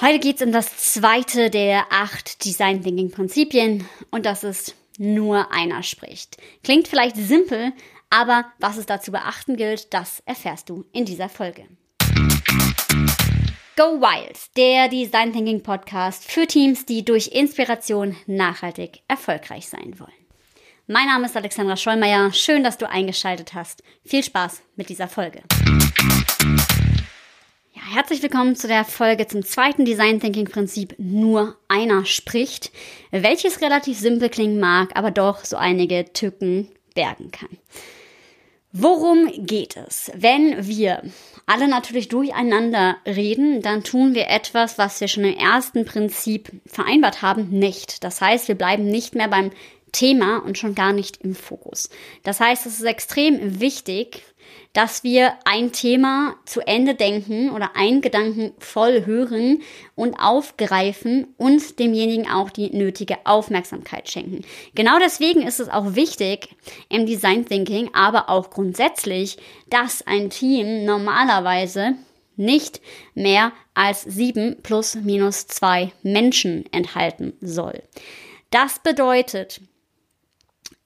Heute geht es um das zweite der acht Design Thinking Prinzipien und das ist nur einer spricht. Klingt vielleicht simpel, aber was es dazu beachten gilt, das erfährst du in dieser Folge. Go Wild, der Design Thinking Podcast für Teams, die durch Inspiration nachhaltig erfolgreich sein wollen. Mein Name ist Alexandra Schollmeier. Schön, dass du eingeschaltet hast. Viel Spaß mit dieser Folge. Herzlich willkommen zu der Folge zum zweiten Design Thinking Prinzip Nur einer spricht, welches relativ simpel klingen mag, aber doch so einige Tücken bergen kann. Worum geht es? Wenn wir alle natürlich durcheinander reden, dann tun wir etwas, was wir schon im ersten Prinzip vereinbart haben, nicht. Das heißt, wir bleiben nicht mehr beim Thema und schon gar nicht im Fokus. Das heißt, es ist extrem wichtig, dass wir ein Thema zu Ende denken oder einen Gedanken voll hören und aufgreifen und demjenigen auch die nötige Aufmerksamkeit schenken. Genau deswegen ist es auch wichtig im Design Thinking, aber auch grundsätzlich, dass ein Team normalerweise nicht mehr als sieben plus minus zwei Menschen enthalten soll. Das bedeutet,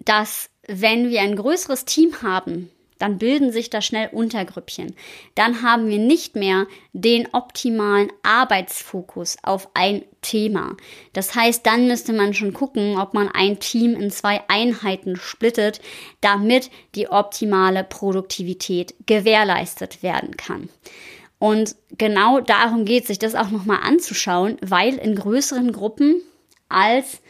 dass wenn wir ein größeres Team haben, dann bilden sich da schnell Untergrüppchen. Dann haben wir nicht mehr den optimalen Arbeitsfokus auf ein Thema. Das heißt, dann müsste man schon gucken, ob man ein Team in zwei Einheiten splittet, damit die optimale Produktivität gewährleistet werden kann. Und genau darum geht es, sich das auch nochmal anzuschauen, weil in größeren Gruppen als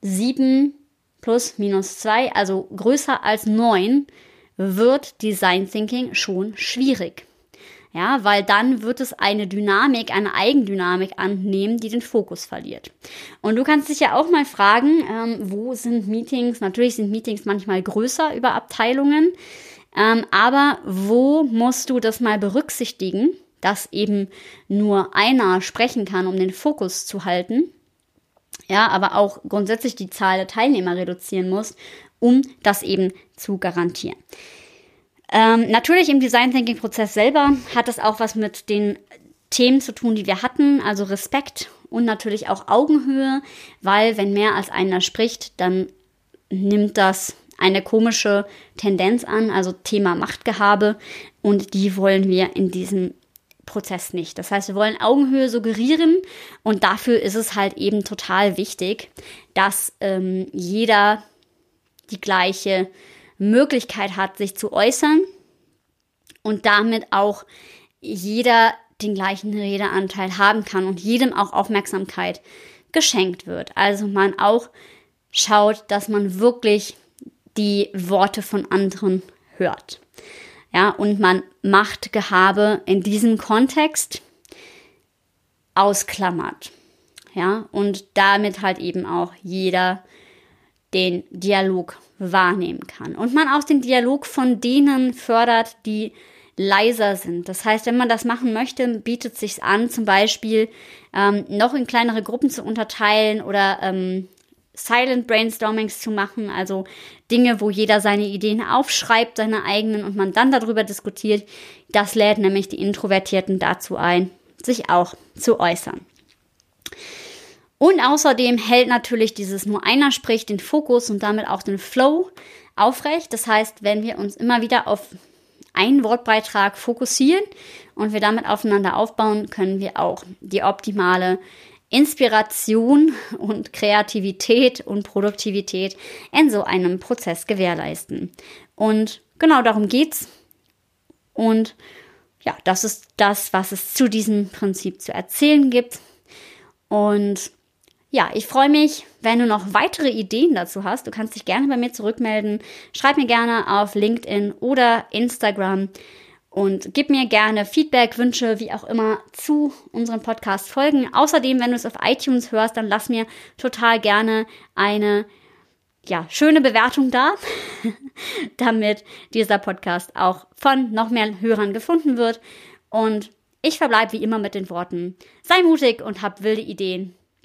sieben plus minus zwei, also größer als neun, wird Design Thinking schon schwierig. Ja, weil dann wird es eine Dynamik, eine Eigendynamik annehmen, die den Fokus verliert. Und du kannst dich ja auch mal fragen, ähm, wo sind Meetings? Natürlich sind Meetings manchmal größer über Abteilungen, ähm, aber wo musst du das mal berücksichtigen, dass eben nur einer sprechen kann, um den Fokus zu halten? Ja, aber auch grundsätzlich die Zahl der Teilnehmer reduzieren muss, um das eben zu garantieren. Ähm, natürlich im Design Thinking Prozess selber hat es auch was mit den Themen zu tun, die wir hatten, also Respekt und natürlich auch Augenhöhe, weil wenn mehr als einer spricht, dann nimmt das eine komische Tendenz an, also Thema Machtgehabe und die wollen wir in diesem Prozess nicht. Das heißt, wir wollen Augenhöhe suggerieren und dafür ist es halt eben total wichtig, dass ähm, jeder die gleiche Möglichkeit hat, sich zu äußern und damit auch jeder den gleichen Redeanteil haben kann und jedem auch Aufmerksamkeit geschenkt wird. Also man auch schaut, dass man wirklich die Worte von anderen hört. Ja, und man Machtgehabe in diesem Kontext ausklammert. Ja, und damit halt eben auch jeder den Dialog wahrnehmen kann. Und man auch den Dialog von denen fördert, die leiser sind. Das heißt, wenn man das machen möchte, bietet sich an, zum Beispiel ähm, noch in kleinere Gruppen zu unterteilen oder ähm, Silent Brainstormings zu machen, also Dinge, wo jeder seine Ideen aufschreibt, seine eigenen und man dann darüber diskutiert. Das lädt nämlich die Introvertierten dazu ein, sich auch zu äußern. Und außerdem hält natürlich dieses nur einer spricht den Fokus und damit auch den Flow aufrecht. Das heißt, wenn wir uns immer wieder auf einen Wortbeitrag fokussieren und wir damit aufeinander aufbauen, können wir auch die optimale Inspiration und Kreativität und Produktivität in so einem Prozess gewährleisten. Und genau darum geht's. Und ja, das ist das, was es zu diesem Prinzip zu erzählen gibt. Und ja, ich freue mich, wenn du noch weitere Ideen dazu hast. Du kannst dich gerne bei mir zurückmelden. Schreib mir gerne auf LinkedIn oder Instagram und gib mir gerne Feedback, Wünsche, wie auch immer zu unseren Podcast-Folgen. Außerdem, wenn du es auf iTunes hörst, dann lass mir total gerne eine ja, schöne Bewertung da, damit dieser Podcast auch von noch mehr Hörern gefunden wird. Und ich verbleibe wie immer mit den Worten, sei mutig und hab wilde Ideen.